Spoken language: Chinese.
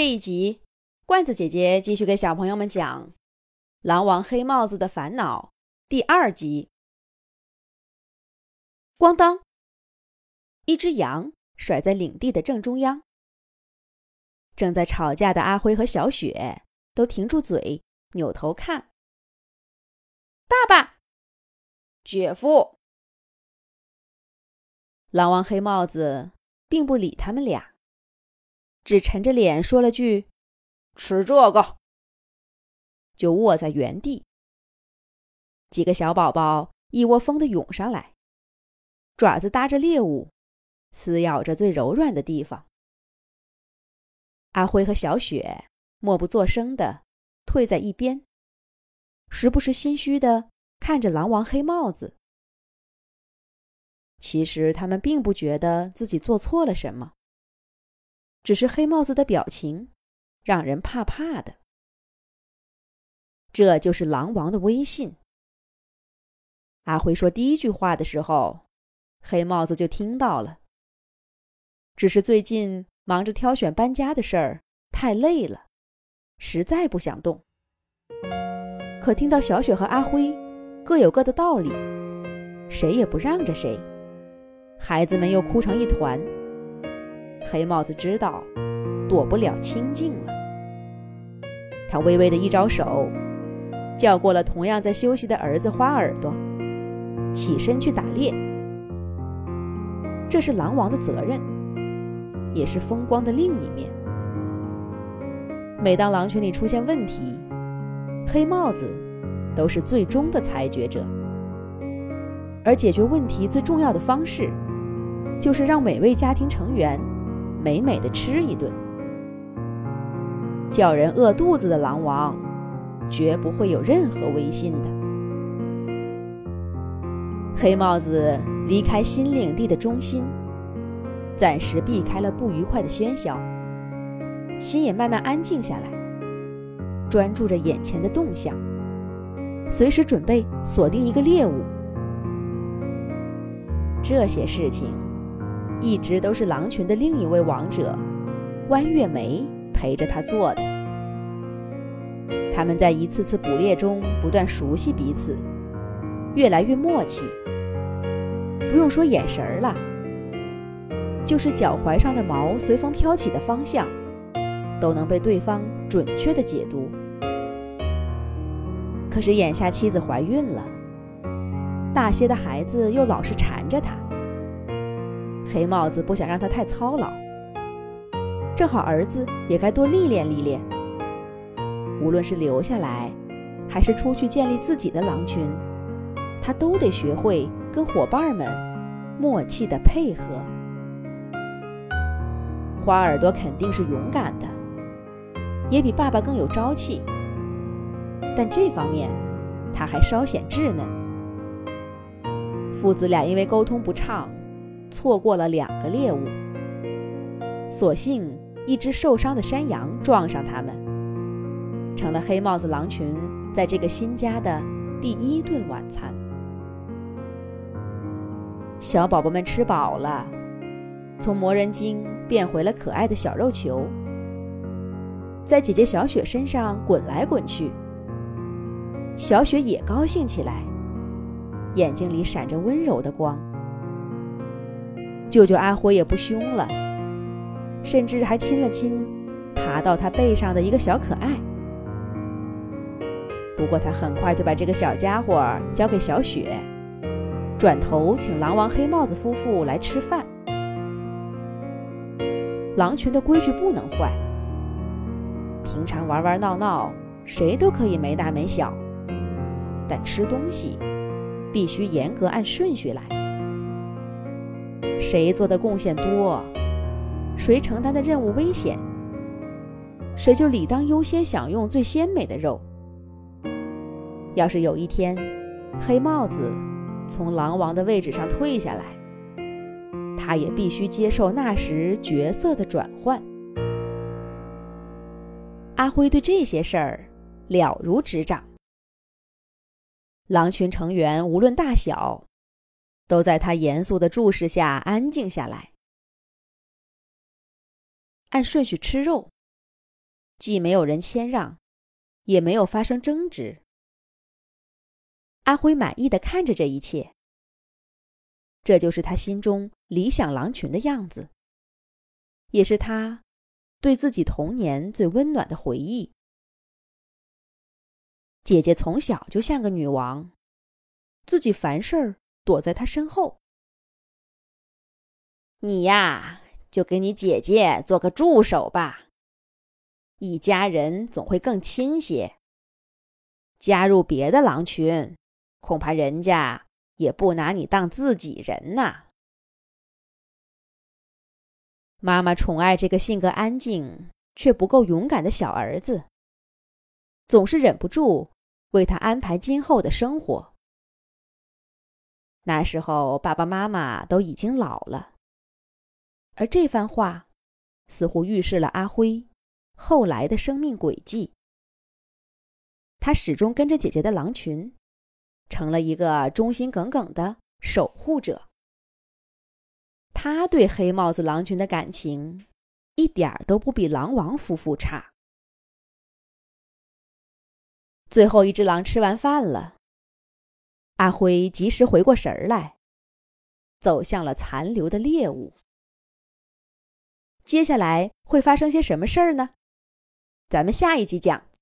这一集，罐子姐姐继续给小朋友们讲《狼王黑帽子的烦恼》第二集。咣当，一只羊甩在领地的正中央。正在吵架的阿辉和小雪都停住嘴，扭头看。爸爸，姐夫，狼王黑帽子并不理他们俩。只沉着脸说了句：“吃这个。”就卧在原地。几个小宝宝一窝蜂的涌上来，爪子搭着猎物，撕咬着最柔软的地方。阿辉和小雪默不作声的退在一边，时不时心虚的看着狼王黑帽子。其实他们并不觉得自己做错了什么。只是黑帽子的表情，让人怕怕的。这就是狼王的威信。阿辉说第一句话的时候，黑帽子就听到了。只是最近忙着挑选搬家的事儿，太累了，实在不想动。可听到小雪和阿辉各有各的道理，谁也不让着谁，孩子们又哭成一团。黑帽子知道，躲不了清静了。他微微的一招手，叫过了同样在休息的儿子花耳朵，起身去打猎。这是狼王的责任，也是风光的另一面。每当狼群里出现问题，黑帽子都是最终的裁决者。而解决问题最重要的方式，就是让每位家庭成员。美美的吃一顿，叫人饿肚子的狼王，绝不会有任何威信的。黑帽子离开新领地的中心，暂时避开了不愉快的喧嚣，心也慢慢安静下来，专注着眼前的动向，随时准备锁定一个猎物。这些事情。一直都是狼群的另一位王者，弯月梅陪着他做的。他们在一次次捕猎中不断熟悉彼此，越来越默契。不用说眼神儿了，就是脚踝上的毛随风飘起的方向，都能被对方准确的解读。可是眼下妻子怀孕了，大些的孩子又老是缠着他。黑帽子不想让他太操劳，正好儿子也该多历练历练。无论是留下来，还是出去建立自己的狼群，他都得学会跟伙伴们默契的配合。花耳朵肯定是勇敢的，也比爸爸更有朝气，但这方面他还稍显稚嫩。父子俩因为沟通不畅。错过了两个猎物，所幸一只受伤的山羊撞上他们，成了黑帽子狼群在这个新家的第一顿晚餐。小宝宝们吃饱了，从魔人精变回了可爱的小肉球，在姐姐小雪身上滚来滚去。小雪也高兴起来，眼睛里闪着温柔的光。舅舅阿辉也不凶了，甚至还亲了亲爬到他背上的一个小可爱。不过他很快就把这个小家伙交给小雪，转头请狼王黑帽子夫妇来吃饭。狼群的规矩不能坏，平常玩玩闹闹谁都可以没大没小，但吃东西必须严格按顺序来。谁做的贡献多，谁承担的任务危险，谁就理当优先享用最鲜美的肉。要是有一天，黑帽子从狼王的位置上退下来，他也必须接受那时角色的转换。阿辉对这些事儿了如指掌，狼群成员无论大小。都在他严肃的注视下安静下来。按顺序吃肉，既没有人谦让，也没有发生争执。阿辉满意的看着这一切，这就是他心中理想狼群的样子，也是他对自己童年最温暖的回忆。姐姐从小就像个女王，自己凡事儿躲在他身后。你呀，就给你姐姐做个助手吧。一家人总会更亲些。加入别的狼群，恐怕人家也不拿你当自己人呐。妈妈宠爱这个性格安静却不够勇敢的小儿子，总是忍不住为他安排今后的生活。那时候爸爸妈妈都已经老了。而这番话，似乎预示了阿辉后来的生命轨迹。他始终跟着姐姐的狼群，成了一个忠心耿耿的守护者。他对黑帽子狼群的感情，一点儿都不比狼王夫妇差。最后一只狼吃完饭了，阿辉及时回过神来，走向了残留的猎物。接下来会发生些什么事儿呢？咱们下一集讲。